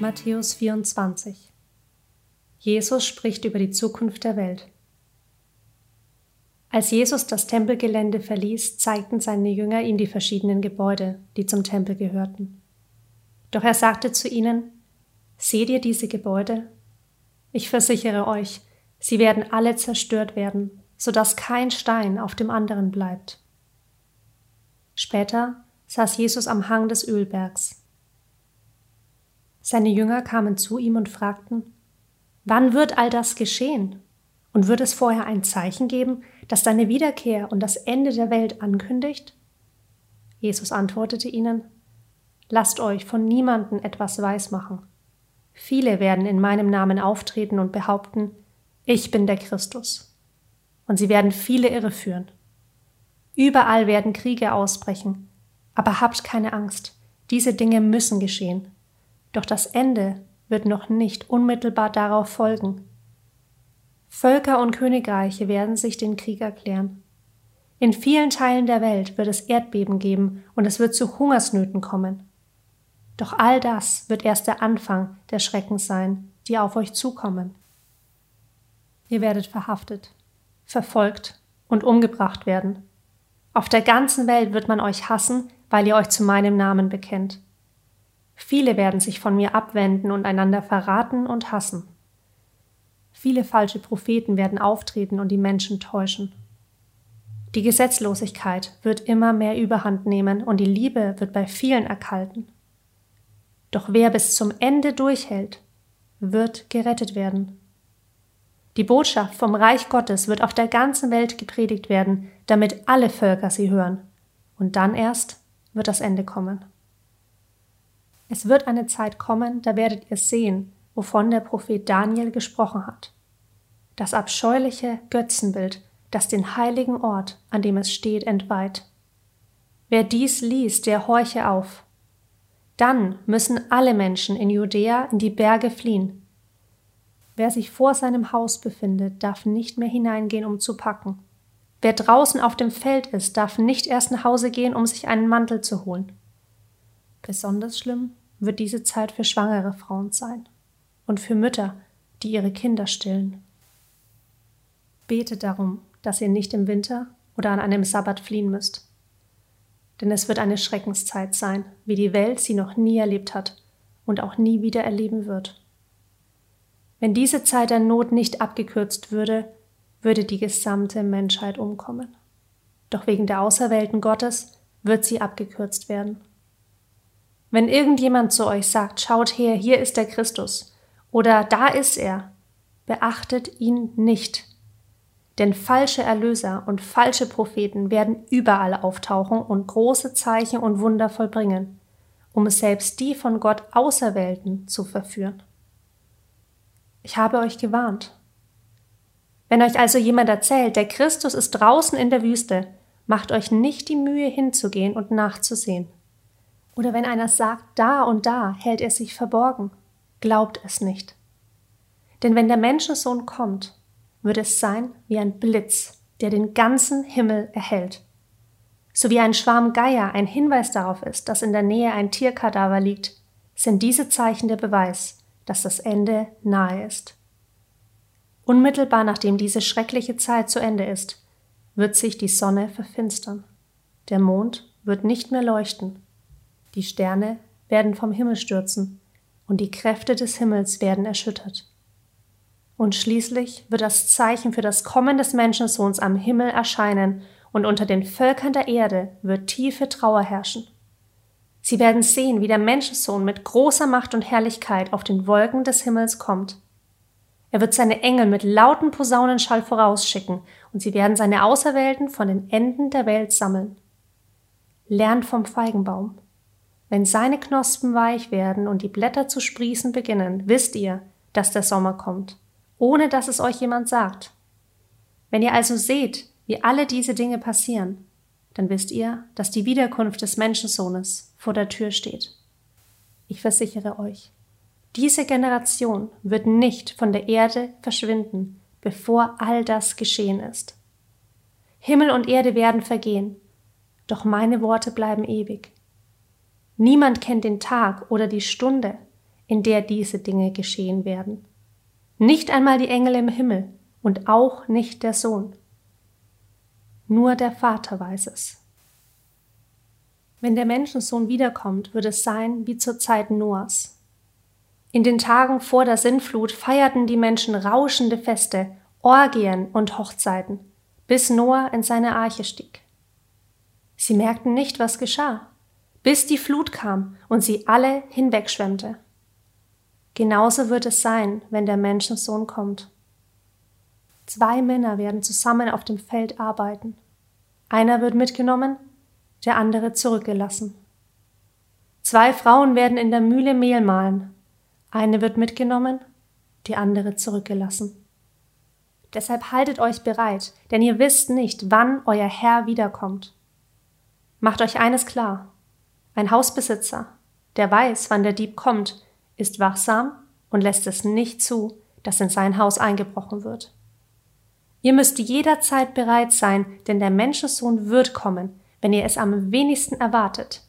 Matthäus 24 Jesus spricht über die Zukunft der Welt. Als Jesus das Tempelgelände verließ, zeigten seine Jünger ihm die verschiedenen Gebäude, die zum Tempel gehörten. Doch er sagte zu ihnen, Seht ihr diese Gebäude? Ich versichere euch, sie werden alle zerstört werden, so dass kein Stein auf dem anderen bleibt. Später saß Jesus am Hang des Ölbergs. Seine Jünger kamen zu ihm und fragten, Wann wird all das geschehen? Und wird es vorher ein Zeichen geben, das deine Wiederkehr und das Ende der Welt ankündigt? Jesus antwortete ihnen, Lasst euch von niemanden etwas weismachen. Viele werden in meinem Namen auftreten und behaupten, ich bin der Christus. Und sie werden viele irreführen. Überall werden Kriege ausbrechen, aber habt keine Angst, diese Dinge müssen geschehen. Doch das Ende wird noch nicht unmittelbar darauf folgen. Völker und Königreiche werden sich den Krieg erklären. In vielen Teilen der Welt wird es Erdbeben geben und es wird zu Hungersnöten kommen. Doch all das wird erst der Anfang der Schrecken sein, die auf euch zukommen. Ihr werdet verhaftet, verfolgt und umgebracht werden. Auf der ganzen Welt wird man euch hassen, weil ihr euch zu meinem Namen bekennt. Viele werden sich von mir abwenden und einander verraten und hassen. Viele falsche Propheten werden auftreten und die Menschen täuschen. Die Gesetzlosigkeit wird immer mehr Überhand nehmen und die Liebe wird bei vielen erkalten. Doch wer bis zum Ende durchhält, wird gerettet werden. Die Botschaft vom Reich Gottes wird auf der ganzen Welt gepredigt werden, damit alle Völker sie hören. Und dann erst wird das Ende kommen. Es wird eine Zeit kommen, da werdet ihr sehen, wovon der Prophet Daniel gesprochen hat. Das abscheuliche Götzenbild, das den heiligen Ort, an dem es steht, entweiht. Wer dies liest, der horche auf. Dann müssen alle Menschen in Judäa in die Berge fliehen. Wer sich vor seinem Haus befindet, darf nicht mehr hineingehen, um zu packen. Wer draußen auf dem Feld ist, darf nicht erst nach Hause gehen, um sich einen Mantel zu holen. Besonders schlimm wird diese Zeit für schwangere Frauen sein und für Mütter, die ihre Kinder stillen. Betet darum, dass ihr nicht im Winter oder an einem Sabbat fliehen müsst. Denn es wird eine Schreckenszeit sein, wie die Welt sie noch nie erlebt hat und auch nie wieder erleben wird. Wenn diese Zeit der Not nicht abgekürzt würde, würde die gesamte Menschheit umkommen. Doch wegen der Auserwählten Gottes wird sie abgekürzt werden. Wenn irgendjemand zu euch sagt, schaut her, hier ist der Christus oder da ist er, beachtet ihn nicht. Denn falsche Erlöser und falsche Propheten werden überall auftauchen und große Zeichen und Wunder vollbringen, um selbst die von Gott Auserwählten zu verführen. Ich habe euch gewarnt. Wenn euch also jemand erzählt, der Christus ist draußen in der Wüste, macht euch nicht die Mühe hinzugehen und nachzusehen. Oder wenn einer sagt, da und da hält er sich verborgen, glaubt es nicht. Denn wenn der Menschensohn kommt, wird es sein wie ein Blitz, der den ganzen Himmel erhellt. So wie ein Schwarm Geier ein Hinweis darauf ist, dass in der Nähe ein Tierkadaver liegt, sind diese Zeichen der Beweis, dass das Ende nahe ist. Unmittelbar nachdem diese schreckliche Zeit zu Ende ist, wird sich die Sonne verfinstern. Der Mond wird nicht mehr leuchten die Sterne werden vom Himmel stürzen und die Kräfte des Himmels werden erschüttert. Und schließlich wird das Zeichen für das Kommen des Menschensohns am Himmel erscheinen und unter den Völkern der Erde wird tiefe Trauer herrschen. Sie werden sehen, wie der Menschensohn mit großer Macht und Herrlichkeit auf den Wolken des Himmels kommt. Er wird seine Engel mit lauten Posaunenschall vorausschicken, und sie werden seine Auserwählten von den Enden der Welt sammeln. Lernt vom Feigenbaum. Wenn seine Knospen weich werden und die Blätter zu sprießen beginnen, wisst ihr, dass der Sommer kommt, ohne dass es euch jemand sagt. Wenn ihr also seht, wie alle diese Dinge passieren, dann wisst ihr, dass die Wiederkunft des Menschensohnes vor der Tür steht. Ich versichere euch, diese Generation wird nicht von der Erde verschwinden, bevor all das geschehen ist. Himmel und Erde werden vergehen, doch meine Worte bleiben ewig. Niemand kennt den Tag oder die Stunde, in der diese Dinge geschehen werden. Nicht einmal die Engel im Himmel und auch nicht der Sohn. Nur der Vater weiß es. Wenn der Menschensohn wiederkommt, wird es sein wie zur Zeit Noahs. In den Tagen vor der Sintflut feierten die Menschen rauschende Feste, Orgien und Hochzeiten, bis Noah in seine Arche stieg. Sie merkten nicht, was geschah, bis die Flut kam und sie alle hinwegschwemmte. Genauso wird es sein, wenn der Menschensohn kommt. Zwei Männer werden zusammen auf dem Feld arbeiten. Einer wird mitgenommen, der andere zurückgelassen. Zwei Frauen werden in der Mühle Mehl mahlen. Eine wird mitgenommen, die andere zurückgelassen. Deshalb haltet euch bereit, denn ihr wisst nicht, wann euer Herr wiederkommt. Macht euch eines klar. Ein Hausbesitzer, der weiß, wann der Dieb kommt, ist wachsam und lässt es nicht zu, dass in sein Haus eingebrochen wird. Ihr müsst jederzeit bereit sein, denn der Menschensohn wird kommen, wenn ihr es am wenigsten erwartet.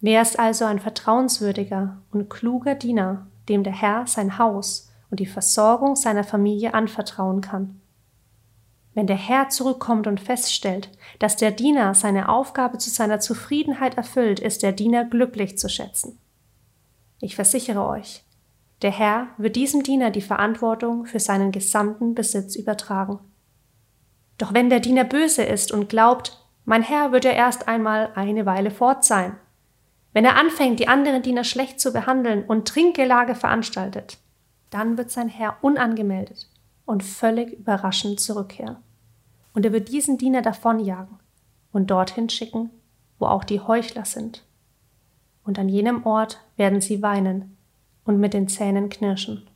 Wer ist also ein vertrauenswürdiger und kluger Diener, dem der Herr sein Haus und die Versorgung seiner Familie anvertrauen kann? Wenn der Herr zurückkommt und feststellt, dass der Diener seine Aufgabe zu seiner Zufriedenheit erfüllt, ist der Diener glücklich zu schätzen. Ich versichere euch, der Herr wird diesem Diener die Verantwortung für seinen gesamten Besitz übertragen. Doch wenn der Diener böse ist und glaubt, mein Herr wird ja erst einmal eine Weile fort sein, wenn er anfängt, die anderen Diener schlecht zu behandeln und Trinkgelage veranstaltet, dann wird sein Herr unangemeldet und völlig überraschend zurückkehren. Und er wird diesen Diener davonjagen und dorthin schicken, wo auch die Heuchler sind. Und an jenem Ort werden sie weinen und mit den Zähnen knirschen.